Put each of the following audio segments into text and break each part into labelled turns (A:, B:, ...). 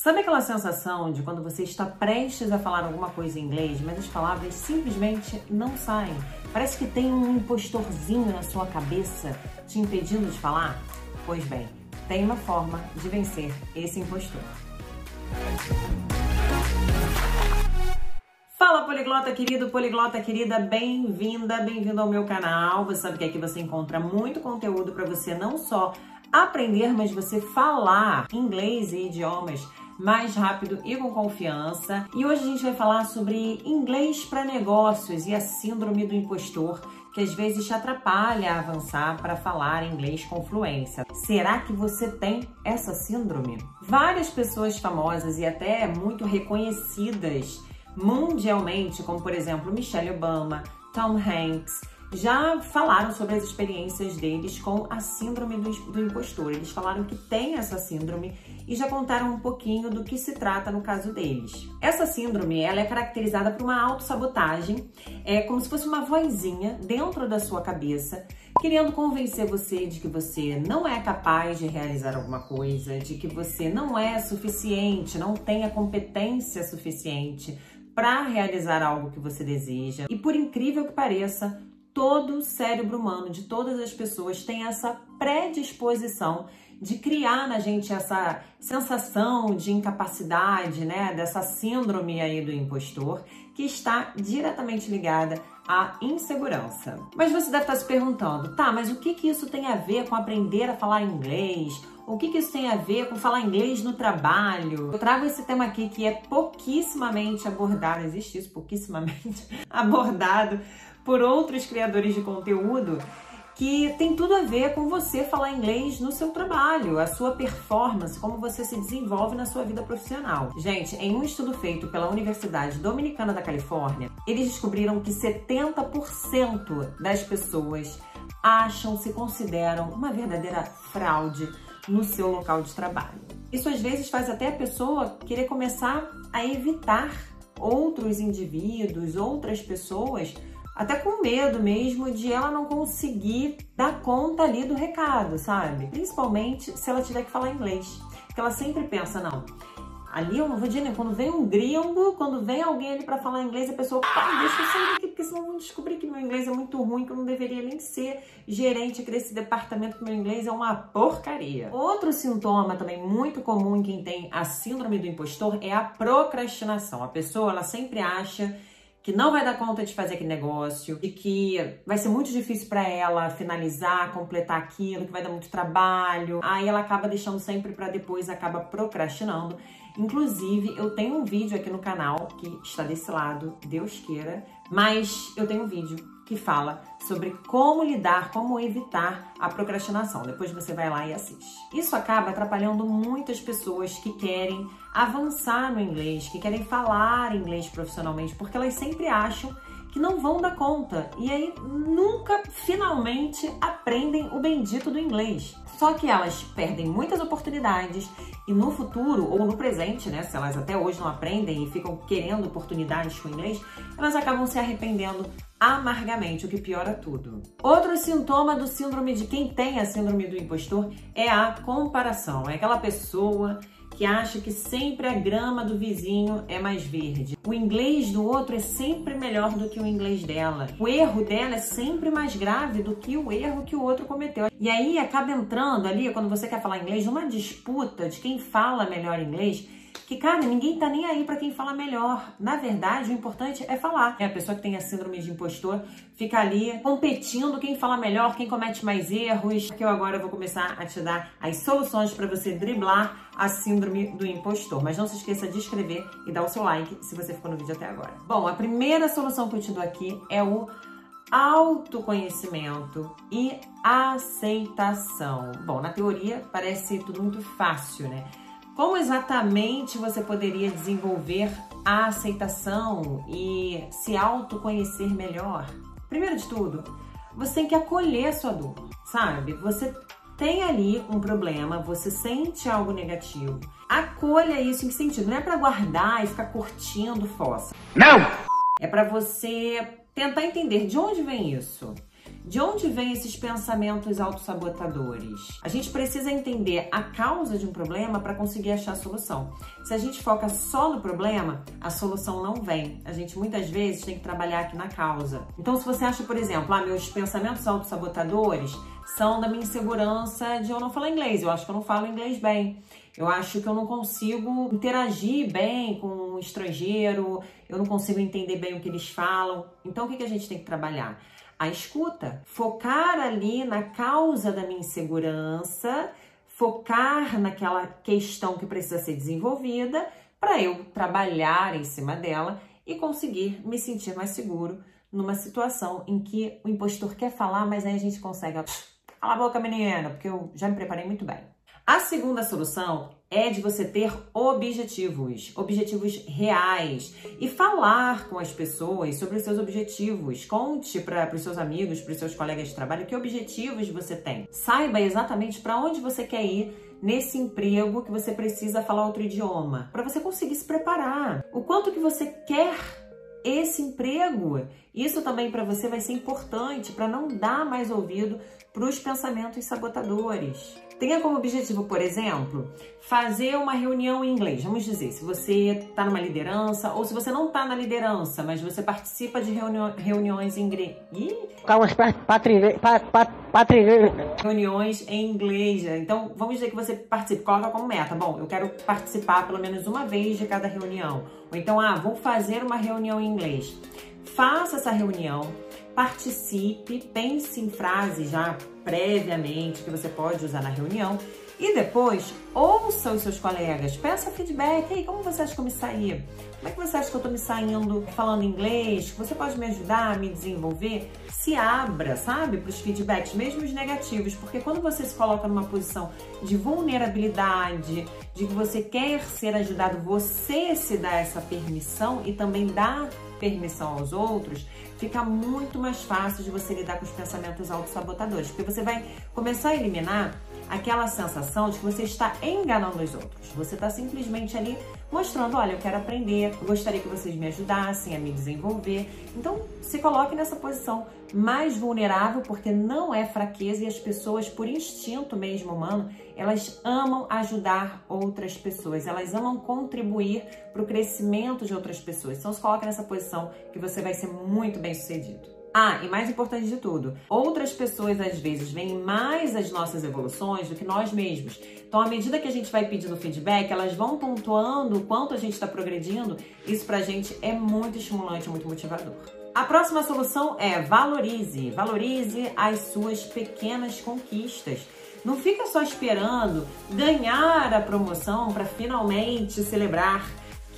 A: Sabe aquela sensação de quando você está prestes a falar alguma coisa em inglês, mas as palavras simplesmente não saem? Parece que tem um impostorzinho na sua cabeça te impedindo de falar? Pois bem, tem uma forma de vencer esse impostor. Fala poliglota querido, poliglota querida, bem-vinda, bem-vindo ao meu canal. Você sabe que aqui você encontra muito conteúdo para você não só aprender, mas você falar inglês e idiomas mais rápido e com confiança. E hoje a gente vai falar sobre inglês para negócios e a síndrome do impostor, que às vezes te atrapalha a avançar para falar inglês com fluência. Será que você tem essa síndrome? Várias pessoas famosas e até muito reconhecidas mundialmente, como por exemplo Michelle Obama, Tom Hanks, já falaram sobre as experiências deles com a síndrome do, impostor. Eles falaram que tem essa síndrome e já contaram um pouquinho do que se trata no caso deles. Essa síndrome ela é caracterizada por uma autossabotagem, é como se fosse uma vozinha dentro da sua cabeça querendo convencer você de que você não é capaz de realizar alguma coisa, de que você não é suficiente, não tem a competência suficiente para realizar algo que você deseja. E por incrível que pareça, todo o cérebro humano de todas as pessoas tem essa predisposição de criar na gente essa sensação de incapacidade, né, dessa síndrome aí do impostor, que está diretamente ligada à insegurança. Mas você deve estar se perguntando, tá, mas o que que isso tem a ver com aprender a falar inglês? O que, que isso tem a ver com falar inglês no trabalho? Eu trago esse tema aqui que é pouquíssimamente abordado, existe isso, pouquíssimamente abordado por outros criadores de conteúdo que tem tudo a ver com você falar inglês no seu trabalho, a sua performance, como você se desenvolve na sua vida profissional. Gente, em um estudo feito pela Universidade Dominicana da Califórnia, eles descobriram que 70% das pessoas acham, se consideram uma verdadeira fraude no seu local de trabalho. Isso às vezes faz até a pessoa querer começar a evitar outros indivíduos, outras pessoas até com medo mesmo de ela não conseguir dar conta ali do recado, sabe? Principalmente se ela tiver que falar inglês. Porque ela sempre pensa, não, ali eu não vou dizer, quando vem um gringo, quando vem alguém ali para falar inglês, a pessoa, pai, deixa eu sair daqui, porque senão vão descobrir que meu inglês é muito ruim, que eu não deveria nem ser gerente aqui desse departamento, que meu inglês é uma porcaria. Outro sintoma também muito comum em quem tem a síndrome do impostor é a procrastinação. A pessoa, ela sempre acha que não vai dar conta de fazer aquele negócio, de que vai ser muito difícil para ela finalizar, completar aquilo, que vai dar muito trabalho. Aí ela acaba deixando sempre para depois, acaba procrastinando. Inclusive, eu tenho um vídeo aqui no canal que está desse lado, Deus queira, mas eu tenho um vídeo que fala sobre como lidar, como evitar a procrastinação. Depois você vai lá e assiste. Isso acaba atrapalhando muitas pessoas que querem avançar no inglês, que querem falar inglês profissionalmente, porque elas sempre acham que não vão dar conta e aí nunca finalmente aprendem o bendito do inglês. Só que elas perdem muitas oportunidades e no futuro ou no presente, né, se elas até hoje não aprendem e ficam querendo oportunidades com o inglês, elas acabam se arrependendo amargamente, o que piora tudo. Outro sintoma do síndrome de quem tem a síndrome do impostor é a comparação. É aquela pessoa que acha que sempre a grama do vizinho é mais verde. O inglês do outro é sempre melhor do que o inglês dela. O erro dela é sempre mais grave do que o erro que o outro cometeu. E aí acaba entrando ali, quando você quer falar inglês, numa disputa de quem fala melhor inglês que, cara, ninguém tá nem aí para quem fala melhor. Na verdade, o importante é falar. É a pessoa que tem a síndrome de impostor fica ali competindo quem fala melhor, quem comete mais erros. Que eu agora vou começar a te dar as soluções para você driblar a síndrome do impostor. Mas não se esqueça de inscrever e dar o seu like se você ficou no vídeo até agora. Bom, a primeira solução que eu te dou aqui é o autoconhecimento e aceitação. Bom, na teoria parece tudo muito fácil, né? Como exatamente você poderia desenvolver a aceitação e se autoconhecer melhor? Primeiro de tudo, você tem que acolher a sua dor, sabe? Você tem ali um problema, você sente algo negativo. Acolha isso em que sentido? Não é para guardar e ficar curtindo fossa.
B: Não!
A: É para você tentar entender de onde vem isso De onde vêm esses pensamentos autossabotadores? A gente precisa entender a causa de um problema para conseguir achar a solução. Se a gente foca só no problema, a solução não vem. A gente muitas vezes tem que trabalhar aqui na causa. Então, se você acha, por exemplo, ah, meus pensamentos autossabotadores são da minha insegurança de eu não falar inglês, eu acho que eu não falo inglês bem. Eu acho que eu não consigo interagir bem com um estrangeiro, eu não consigo entender bem o que eles falam. Então, o que, que a gente tem que trabalhar? A escuta. Focar ali na causa da minha insegurança, focar naquela questão que precisa ser desenvolvida para eu trabalhar em cima dela e conseguir me sentir mais seguro numa situação em que o impostor quer falar, mas aí a gente consegue. Cala a boca, menina, porque eu já me preparei muito bem. A segunda solução é de você ter objetivos, objetivos reais e falar com as pessoas sobre os seus objetivos. Conte para os seus amigos, para os seus colegas de trabalho que objetivos você tem. Saiba exatamente para onde você quer ir nesse emprego que você precisa falar outro idioma, para você conseguir se preparar. O quanto que você quer esse emprego. Isso também para você vai ser importante para não dar mais ouvido para os pensamentos sabotadores. Tenha como objetivo, por exemplo, fazer uma reunião em inglês. Vamos dizer, se você está numa liderança ou se você não está na liderança, mas você participa de reuni reuniões em inglês. Reuniões em inglês. Então, vamos dizer que você participa, coloca como meta. Bom, eu quero participar pelo menos uma vez de cada reunião. Ou então, ah, vou fazer uma reunião em inglês. Faça essa reunião participe, pense em frases já previamente que você pode usar na reunião e depois ouça os seus colegas, peça feedback. Ei, como você acha que eu me saí? Como é que você acha que eu tô me saindo falando inglês? Você pode me ajudar a me desenvolver? Se abra, sabe, para os feedbacks, mesmo os negativos, porque quando você se coloca numa posição de vulnerabilidade, de que você quer ser ajudado, você se dá essa permissão e também dá permissão aos outros, fica muito mais fácil de você lidar com os pensamentos autossabotadores, porque você vai começar a eliminar aquela sensação de que você está enganando os outros. Você está simplesmente ali mostrando, olha, eu quero aprender, eu gostaria que vocês me ajudassem a me desenvolver. Então, se coloque nessa posição mais vulnerável, porque não é fraqueza e as pessoas, por instinto mesmo humano, elas amam ajudar outras pessoas, elas amam contribuir para o crescimento de outras pessoas. Então, se coloque nessa posição que você vai ser muito bem sucedido. Ah, e mais importante de tudo, outras pessoas às vezes veem mais as nossas evoluções do que nós mesmos. Então, à medida que a gente vai pedindo feedback, elas vão pontuando o quanto a gente está progredindo. Isso pra gente é muito estimulante, muito motivador. A próxima solução é valorize. Valorize as suas pequenas conquistas. Não fica só esperando ganhar a promoção para finalmente celebrar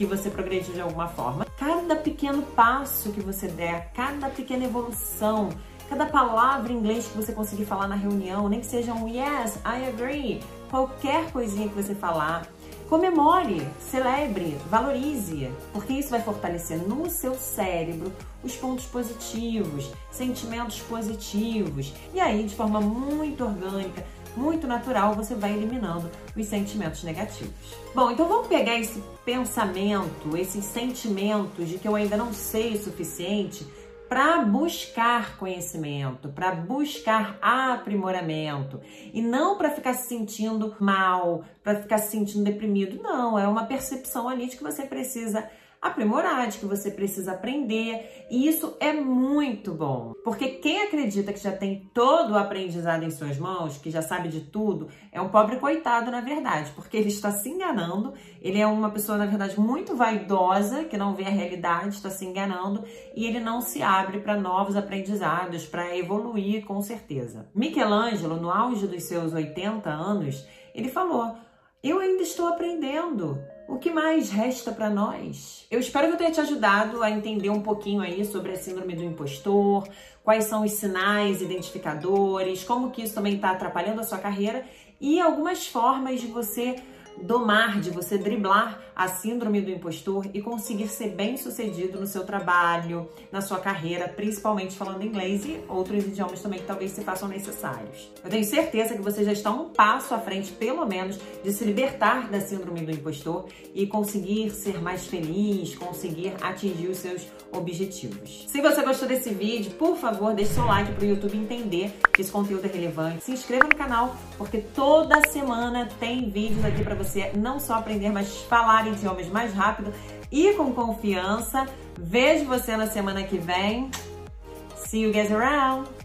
A: que você progrediu de alguma forma. Cada pequeno passo que você der, cada pequena evolução, cada palavra em inglês que você conseguir falar na reunião, nem que seja um yes, I agree, qualquer coisinha que você falar, comemore, celebre, valorize, porque isso vai fortalecer no seu cérebro os pontos positivos, sentimentos positivos, e aí de forma muito orgânica muito natural, você vai eliminando os sentimentos negativos. Bom, então vamos pegar esse pensamento, esses sentimentos de que eu ainda não sei o suficiente para buscar conhecimento, para buscar aprimoramento e não para ficar se sentindo mal, para ficar se sentindo deprimido. Não, é uma percepção ali de que você precisa aprimorar, de que você precisa aprender. E isso é muito bom, porque quem acredita que já tem todo o aprendizado em suas mãos, que já sabe de tudo, é um pobre coitado, na verdade, porque ele está se enganando. Ele é uma pessoa, na verdade, muito vaidosa, que não vê a realidade, está se enganando e ele não se abre para novos aprendizados, para evoluir com certeza. Michelangelo, no auge dos seus 80 anos, ele falou: Eu ainda estou aprendendo. O que mais resta para nós? Eu espero que eu tenha te ajudado a entender um pouquinho aí sobre a síndrome do impostor, quais são os sinais identificadores, como que isso também está atrapalhando a sua carreira e algumas formas de você domar, de você driblar a síndrome do impostor e conseguir ser bem sucedido no seu trabalho, na sua carreira, principalmente falando inglês e outros idiomas também que talvez se façam necessários. Eu tenho certeza que você já está um passo à frente, pelo menos, de se libertar da síndrome do impostor e conseguir ser mais feliz, conseguir atingir os seus objetivos. Se você gostou desse vídeo, por favor, deixe seu like para o YouTube entender que esse conteúdo é relevante. Se inscreva no canal, porque toda semana tem vídeos aqui para você não só aprender, mas falar idiomas mais rápido e com confiança. Vejo você na semana que vem. See you guys around!